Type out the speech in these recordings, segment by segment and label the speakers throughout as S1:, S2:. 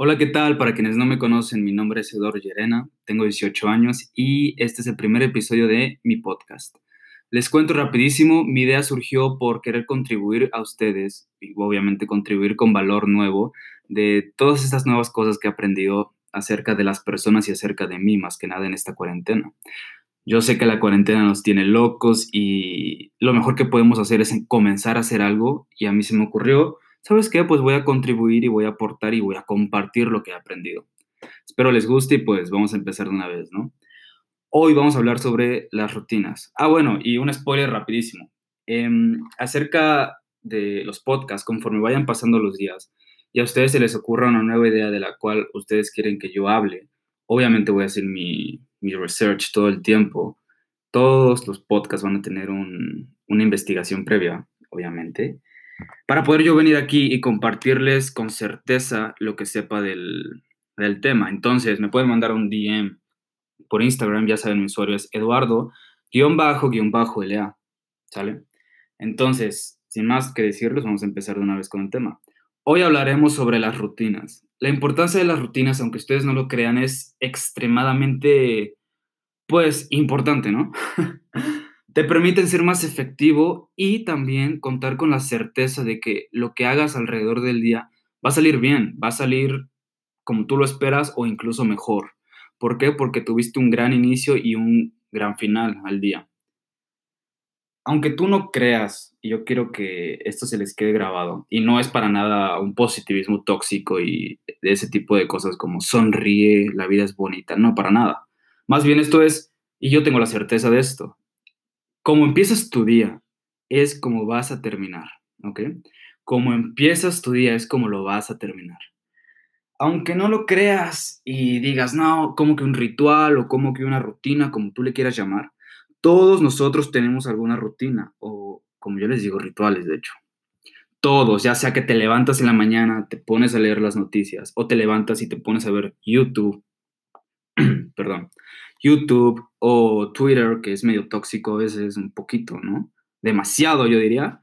S1: Hola, ¿qué tal? Para quienes no me conocen, mi nombre es Eduardo Llerena, tengo 18 años y este es el primer episodio de mi podcast. Les cuento rapidísimo, mi idea surgió por querer contribuir a ustedes y obviamente contribuir con valor nuevo de todas estas nuevas cosas que he aprendido acerca de las personas y acerca de mí más que nada en esta cuarentena. Yo sé que la cuarentena nos tiene locos y lo mejor que podemos hacer es comenzar a hacer algo y a mí se me ocurrió ¿sabes qué? Pues voy a contribuir y voy a aportar y voy a compartir lo que he aprendido. Espero les guste y pues vamos a empezar de una vez, ¿no? Hoy vamos a hablar sobre las rutinas. Ah, bueno, y un spoiler rapidísimo. Em, acerca de los podcasts, conforme vayan pasando los días y a ustedes se les ocurra una nueva idea de la cual ustedes quieren que yo hable, obviamente voy a hacer mi, mi research todo el tiempo. Todos los podcasts van a tener una investigación previa, obviamente para poder yo venir aquí y compartirles con certeza lo que sepa del, tema. Entonces, me pueden mandar un DM por Instagram, ya saben, mi usuario es Eduardo, guion bajo, guion bajo, LA, ¿sale? Entonces, sin más que decirles, vamos a empezar de una vez con el tema. Hoy hablaremos sobre las rutinas. La importancia de las rutinas, aunque ustedes no lo crean, es extremadamente, pues, importante, ¿no? te permiten ser más efectivo y también contar con la certeza de que lo que hagas alrededor del día va a salir bien, va a salir como tú lo esperas o incluso mejor. ¿Por qué? Porque tuviste un gran inicio y un gran final al día. Aunque tú no creas, y yo quiero que esto se les quede grabado, y no es para nada un positivismo tóxico y de ese tipo de cosas como sonríe, la vida es bonita, no, para nada. Más bien esto es, y yo tengo la certeza de esto, como empiezas tu día es como vas a terminar, ¿ok? Como empiezas tu día es como lo vas a terminar. Aunque no lo creas y digas, no, como que un ritual o como que una rutina, como tú le quieras llamar, todos nosotros tenemos alguna rutina o, como yo les digo, rituales, de hecho. Todos, ya sea que te levantas en la mañana, te pones a leer las noticias o te levantas y te pones a ver YouTube, perdón, YouTube o Twitter, que es medio tóxico a veces, un poquito, ¿no? Demasiado, yo diría.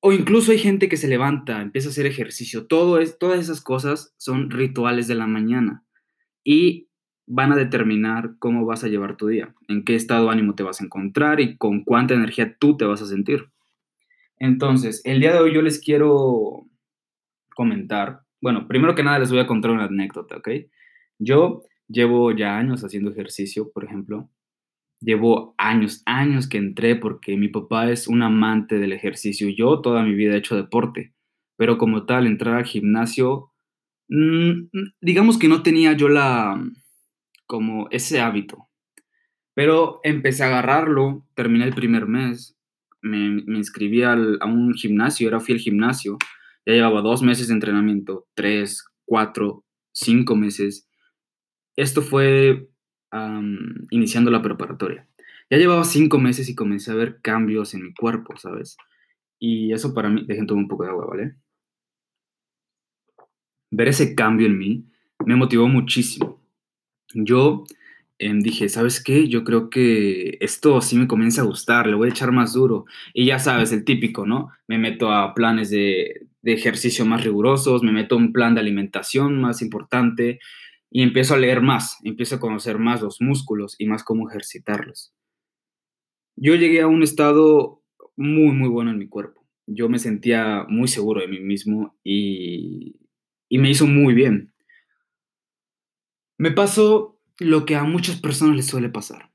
S1: O incluso hay gente que se levanta, empieza a hacer ejercicio. Todo es, todas esas cosas son rituales de la mañana y van a determinar cómo vas a llevar tu día, en qué estado de ánimo te vas a encontrar y con cuánta energía tú te vas a sentir. Entonces, el día de hoy yo les quiero comentar, bueno, primero que nada les voy a contar una anécdota, ¿ok? Yo Llevo ya años haciendo ejercicio, por ejemplo. Llevo años, años que entré porque mi papá es un amante del ejercicio. Yo toda mi vida he hecho deporte, pero como tal, entrar al gimnasio, mm, digamos que no tenía yo la, como ese hábito. Pero empecé a agarrarlo, terminé el primer mes, me, inscribí a un gimnasio, era fiel gimnasio, ya llevaba dos meses de entrenamiento, tres, cuatro, cinco meses, esto fue iniciando la preparatoria. Ya llevaba cinco meses y comencé a ver cambios en mi cuerpo, ¿sabes? Y eso para mí, dejen tomar un poco de agua, ¿vale? Ver ese cambio en mí me motivó muchísimo. Yo em, dije, ¿sabes qué? Yo creo que esto sí me comienza a gustar, le voy a echar más duro. Y ya sabes, el típico, ¿no? Me meto a planes de, de ejercicio más rigurosos, me meto a un plan de alimentación más importante, y empiezo a leer más, empiezo a conocer más los músculos y más cómo ejercitarlos. Yo llegué a un estado muy, muy bueno en mi cuerpo. Yo me sentía muy seguro de mí mismo y, y me hizo muy bien. Me pasó lo que a muchas personas les suele pasar.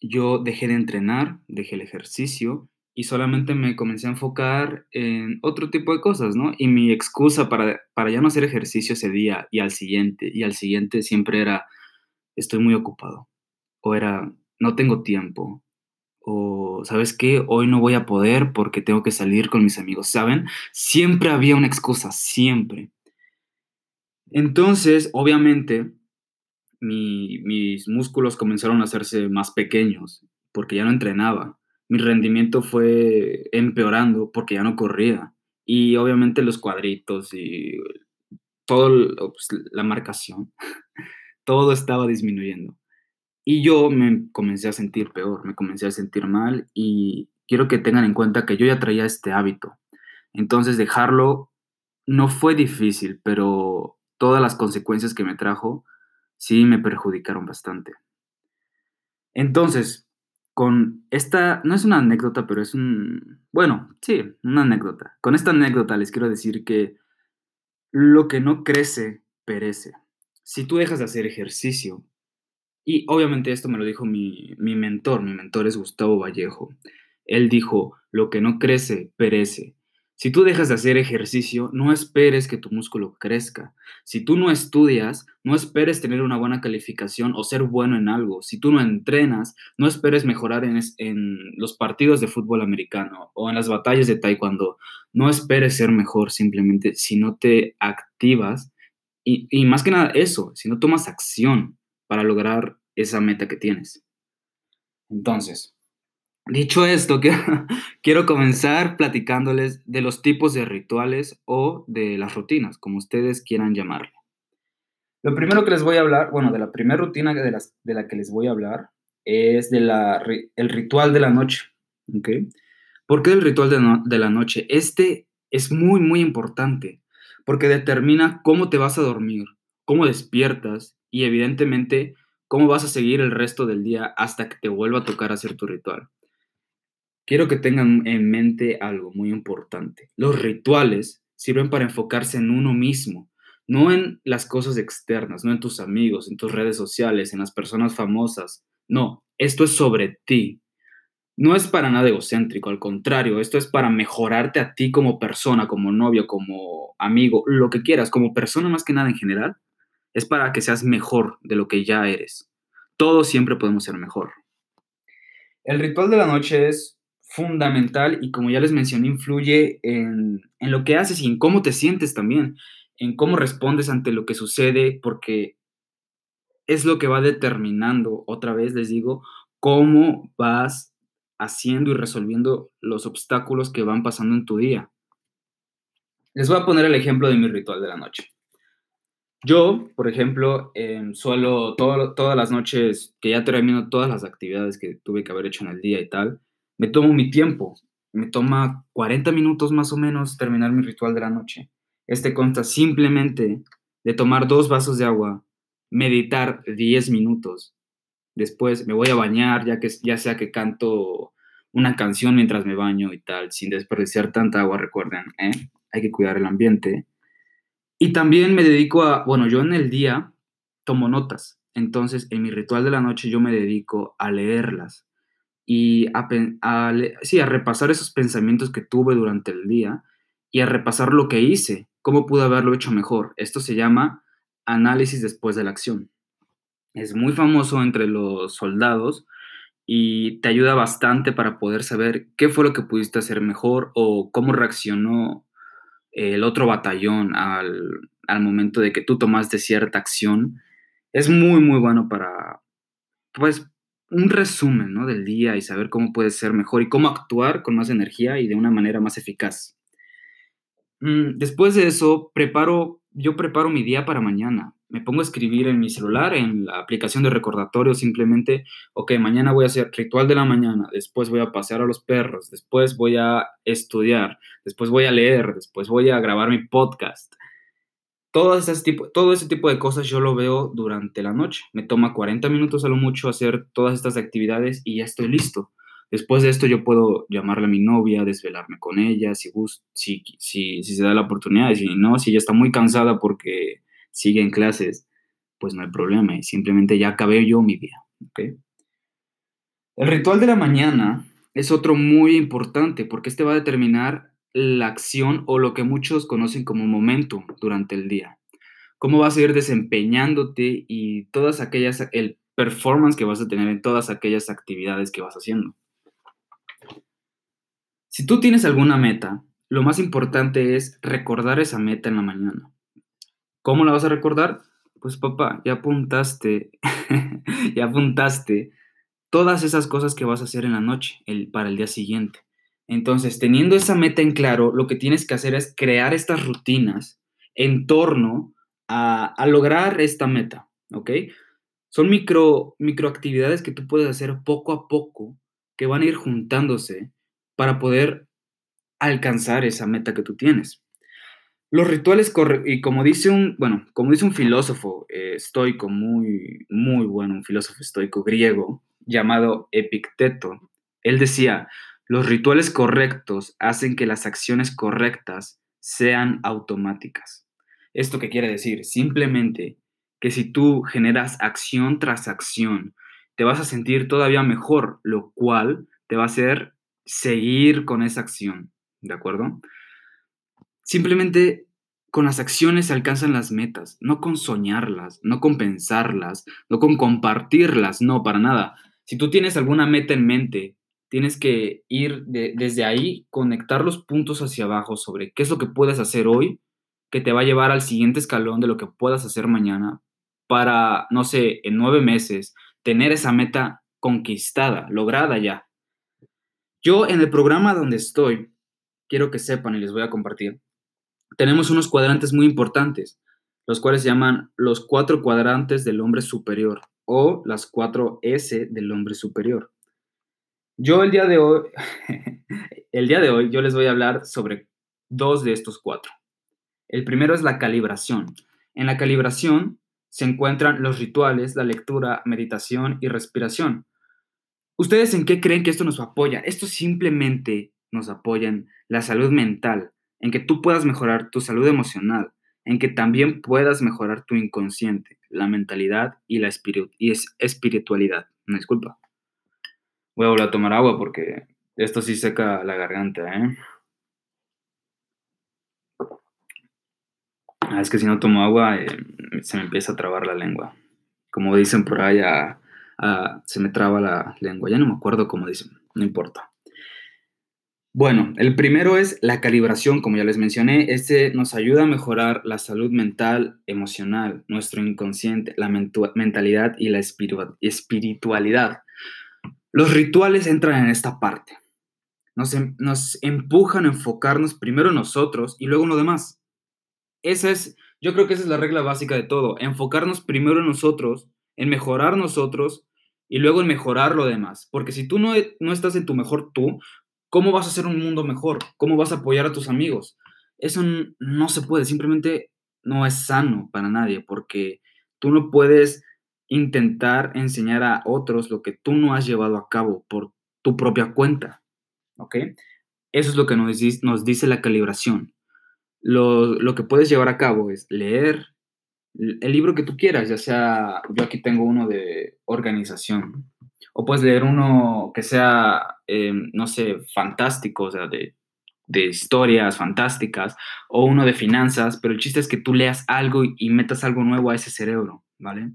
S1: Yo dejé de entrenar, dejé el ejercicio y solamente me comencé a enfocar en otro tipo de cosas, ¿no? Y mi excusa para, para ya no hacer ejercicio ese día y al siguiente y al siguiente siempre era, estoy muy ocupado, o era, no tengo tiempo, o, ¿sabes qué? Hoy no voy a poder porque tengo que salir con mis amigos, ¿saben? Siempre había una excusa, siempre. Entonces, obviamente, mis músculos comenzaron a hacerse más pequeños porque ya no entrenaba mi rendimiento fue empeorando porque ya no corría. Y obviamente los cuadritos y todo, pues, la marcación, todo estaba disminuyendo. Y yo me comencé a sentir peor, me comencé a sentir mal y quiero que tengan en cuenta que yo ya traía este hábito. Entonces dejarlo no fue difícil, pero todas las consecuencias que me trajo, sí me perjudicaron bastante. Entonces, con esta, no es una anécdota, pero es un, bueno, sí, una anécdota. Con esta anécdota les quiero decir que lo que no crece, perece. Si tú dejas de hacer ejercicio, y obviamente esto me lo dijo mi, mi mentor, mi mentor es Gustavo Vallejo, él dijo, lo que no crece, perece. Si tú dejas de hacer ejercicio, no esperes que tu músculo crezca. Si tú no estudias, no esperes tener una buena calificación o ser bueno en algo. Si tú no entrenas, no esperes mejorar en, los partidos de fútbol americano o en las batallas de taekwondo. No esperes ser mejor simplemente si no te activas y, y más que nada eso, si no tomas acción para lograr esa meta que tienes. Entonces, Dicho esto, quiero comenzar platicándoles de los tipos de rituales o de las rutinas, como ustedes quieran llamarle. Lo primero que les voy a hablar, bueno, de la primera rutina de, las, de la que les voy a hablar es de la, el ritual de la noche. ¿ok? ¿Por qué el ritual de, de la noche? Este es muy, muy importante porque determina cómo te vas a dormir, cómo despiertas y evidentemente cómo vas a seguir el resto del día hasta que te vuelva a tocar hacer tu ritual. Quiero que tengan en mente algo muy importante. Los rituales sirven para enfocarse en uno mismo, no en las cosas externas, no en tus amigos, en tus redes sociales, en las personas famosas. No, esto es sobre ti. No es para nada egocéntrico, al contrario, esto es para mejorarte a ti como persona, como novio, como amigo, lo que quieras, como persona más que nada en general. Es para que seas mejor de lo que ya eres. Todos siempre podemos ser mejor. El ritual de la noche es fundamental y como ya les mencioné, influye en, lo que haces y en cómo te sientes también, en cómo respondes ante lo que sucede, porque es lo que va determinando, otra vez les digo, cómo vas haciendo y resolviendo los obstáculos que van pasando en tu día. Les voy a poner el ejemplo de mi ritual de la noche. Yo, por ejemplo, em, suelo todas las noches que ya termino todas las actividades que tuve que haber hecho en el día y tal, me tomo mi tiempo. Me toma 40 minutos más o menos terminar mi ritual de la noche. Este consta simplemente de tomar dos vasos de agua, meditar 10 minutos. Después me voy a bañar, ya, que, ya sea que canto una canción mientras me baño y tal, sin desperdiciar tanta agua, recuerden, ¿eh? hay que cuidar el ambiente. Y también me dedico a, bueno, yo en el día tomo notas, entonces en mi ritual de la noche yo me dedico a leerlas y a, sí, a repasar esos pensamientos que tuve durante el día y a repasar lo que hice, cómo pude haberlo hecho mejor. Esto se llama análisis después de la acción. Es muy famoso entre los soldados y te ayuda bastante para poder saber qué fue lo que pudiste hacer mejor o cómo reaccionó el otro batallón al, al momento de que tú tomaste cierta acción. Es muy, muy bueno para, pues, un resumen ¿no? del día y saber cómo puede ser mejor y cómo actuar con más energía y de una manera más eficaz. Mm, después de eso, preparo, yo preparo mi día para mañana. Me pongo a escribir en mi celular, en la aplicación de recordatorio, simplemente, ok, mañana voy a hacer ritual de la mañana, después voy a pasear a los perros, después voy a estudiar, después voy a leer, después voy a grabar mi podcast todo ese, tipo, todo ese tipo de cosas yo lo veo durante la noche. Me toma 40 minutos a lo mucho hacer todas estas actividades y ya estoy listo. Después de esto yo puedo llamarle a mi novia, desvelarme con ella, si, si, si, si se da la oportunidad. Si no, si ella está muy cansada porque sigue en clases, pues no hay problema y simplemente ya acabé yo mi día. El ritual de la mañana es otro muy importante porque este va a determinar la acción o lo que muchos conocen como momento durante el día. Cómo vas a ir desempeñándote y todas aquellas, el performance que vas a tener en todas aquellas actividades que vas haciendo. Si tú tienes alguna meta, lo más importante es recordar esa meta en la mañana. ¿Cómo la vas a recordar? Pues papá, ya apuntaste, ya apuntaste todas esas cosas que vas a hacer en la noche el, para el día siguiente. Entonces, teniendo esa meta en claro, lo que tienes que hacer es crear estas rutinas en torno a, lograr esta meta. Son micro, microactividades que tú puedes hacer poco a poco, que van a ir juntándose para poder alcanzar esa meta que tú tienes. Los rituales, y como dice un, bueno, como dice un filósofo eh, estoico muy, muy bueno, un filósofo estoico griego llamado Epicteto, él decía, los rituales correctos hacen que las acciones correctas sean automáticas. ¿Esto qué quiere decir? Simplemente que si tú generas acción tras acción, te vas a sentir todavía mejor, lo cual te va a hacer seguir con esa acción, ¿de acuerdo? Simplemente con las acciones se alcanzan las metas, no con soñarlas, no con pensarlas, no con compartirlas, no, para nada. Si tú tienes alguna meta en mente, tienes que ir desde ahí, conectar los puntos hacia abajo sobre qué es lo que puedes hacer hoy que te va a llevar al siguiente escalón de lo que puedas hacer mañana para, no sé, en nueve meses, tener esa meta conquistada, lograda ya. Yo en el programa donde estoy, quiero que sepan y les voy a compartir, tenemos unos cuadrantes muy importantes, los cuales se llaman los cuatro cuadrantes del hombre superior o las cuatro S del hombre superior. Yo el día de hoy, el día de hoy yo les voy a hablar sobre dos de estos cuatro. El primero es la calibración. En la calibración se encuentran los rituales, la lectura, meditación y respiración. ¿Ustedes en qué creen que esto nos apoya? Esto simplemente nos apoya en la salud mental, en que tú puedas mejorar tu salud emocional, en que también puedas mejorar tu inconsciente, la mentalidad y la espiritualidad. Disculpa. Voy a volver a tomar agua porque esto sí seca la garganta, ¿eh? Ah, es que si no tomo agua eh, se me empieza a trabar la lengua. Como dicen por ahí, se me traba la lengua. Ya no me acuerdo cómo dicen, no importa. Bueno, el primero es la calibración, como ya les mencioné. Este nos ayuda a mejorar la salud mental, emocional, nuestro inconsciente, la mentalidad y la espiritualidad. Los rituales entran en esta parte. Nos, em, nos empujan a enfocarnos primero en nosotros y luego en lo demás. Esa es, yo creo que esa es la regla básica de todo. Enfocarnos primero en nosotros, en mejorar nosotros y luego en mejorar lo demás. Porque si tú no, no estás en tu mejor tú, ¿Cómo vas a hacer un mundo mejor? ¿Cómo vas a apoyar a tus amigos? Eso no se puede, simplemente no es sano para nadie, porque tú no puedes intentar enseñar a otros lo que tú no has llevado a cabo por tu propia cuenta. ¿Ok? Eso es lo que nos nos dice la calibración. Lo, que puedes llevar a cabo es leer el libro que tú quieras, ya sea, yo aquí tengo uno de organización, o puedes leer uno que sea, eh, no sé, fantástico, o sea, de, historias fantásticas, o uno de finanzas, pero el chiste es que tú leas algo y, metas algo nuevo a ese cerebro, ¿vale?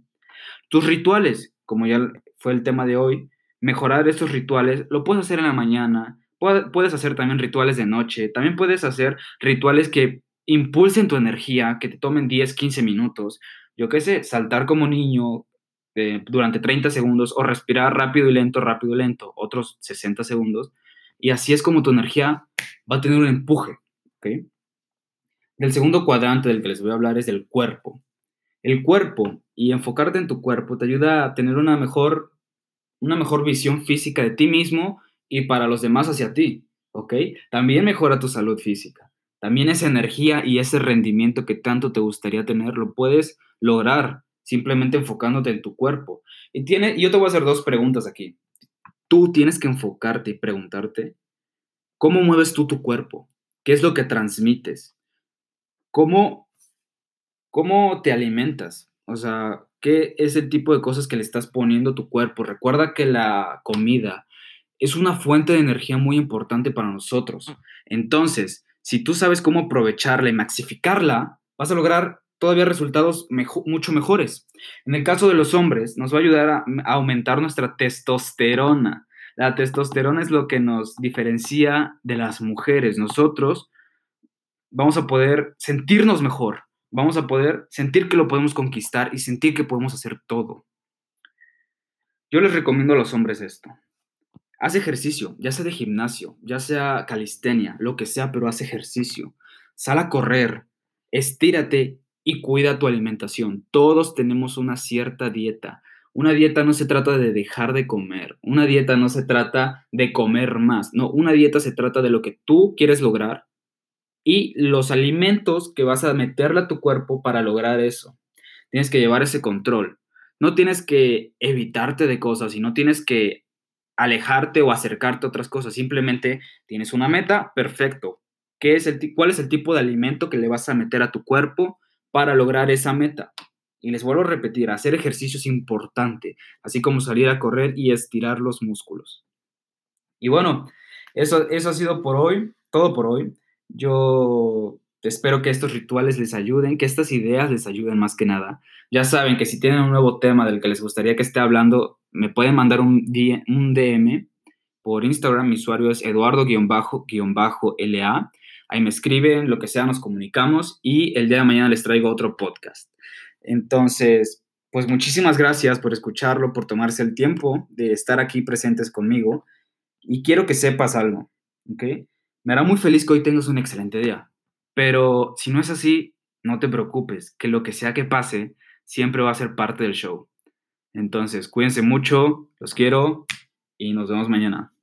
S1: Tus rituales, como ya fue el tema de hoy, mejorar estos rituales, lo puedes hacer en la mañana, puedes hacer también rituales de noche, también puedes hacer rituales que impulsen tu energía, que te tomen 10, 15 minutos. Yo qué sé, saltar como niño, eh, durante 30 segundos o respirar rápido y lento, rápido y lento, otros 60 segundos. Y así es como tu energía va a tener un empuje. ¿okay? Del segundo cuadrante del que les voy a hablar es del cuerpo. El cuerpo y enfocarte en tu cuerpo te ayuda a tener una mejor, una mejor visión física de ti mismo y para los demás hacia ti. ¿ok? También mejora tu salud física. También esa energía y ese rendimiento que tanto te gustaría tener lo puedes lograr simplemente enfocándote en tu cuerpo. Y tiene, yo te voy a hacer dos preguntas aquí. Tú tienes que enfocarte y preguntarte, ¿cómo mueves tú tu cuerpo? ¿Qué es lo que transmites? ¿Cómo, cómo te alimentas? O sea, ¿qué es el tipo de cosas que le estás poniendo a tu cuerpo? Recuerda que la comida es una fuente de energía muy importante para nosotros. Ministro si tú sabes cómo aprovecharla y maxificarla, vas a lograr todavía resultados mucho mejores. En el caso de los hombres, nos va a ayudar a, aumentar nuestra testosterona. La testosterona es lo que nos diferencia de las mujeres. Nosotros vamos a poder sentirnos mejor, vamos a poder sentir que lo podemos conquistar y sentir que podemos hacer todo. Yo les recomiendo a los hombres esto. Haz ejercicio, ya sea de gimnasio, ya sea calistenia, lo que sea, pero haz ejercicio. Sal a correr, estírate y cuida tu alimentación. Todos tenemos una cierta dieta. Una dieta no se trata de dejar de comer, una dieta no se trata de comer más, no, una dieta se trata de lo que tú quieres lograr y los alimentos que vas a meterle a tu cuerpo para lograr eso. Tienes que llevar ese control. No tienes que evitarte de cosas y no tienes que alejarte o acercarte a otras cosas. Simplemente tienes una meta, perfecto. ¿Qué es el, ¿Cuál es el tipo de alimento que le vas a meter a tu cuerpo para lograr esa meta? Y les vuelvo a repetir, hacer ejercicio es importante, así como salir a correr y estirar los músculos. Y bueno, eso, eso ha sido por hoy, todo por hoy. Yo espero que estos rituales les ayuden, que estas ideas les ayuden más que nada. Ya saben que si tienen un nuevo tema del que les gustaría que esté hablando, me pueden mandar un, DM por Instagram. Mi usuario es eduardo-la. Ahí me escriben, lo que sea, nos comunicamos y el día de mañana les traigo otro podcast. Entonces, pues muchísimas gracias por escucharlo, por tomarse el tiempo de estar aquí presentes conmigo. Y quiero que sepas algo, ¿ok? Me hará muy feliz que hoy tengas un excelente día. Pero si no es así, no te preocupes, que lo que sea que pase siempre va a ser parte del show. Entonces, cuídense mucho, los quiero y nos vemos mañana.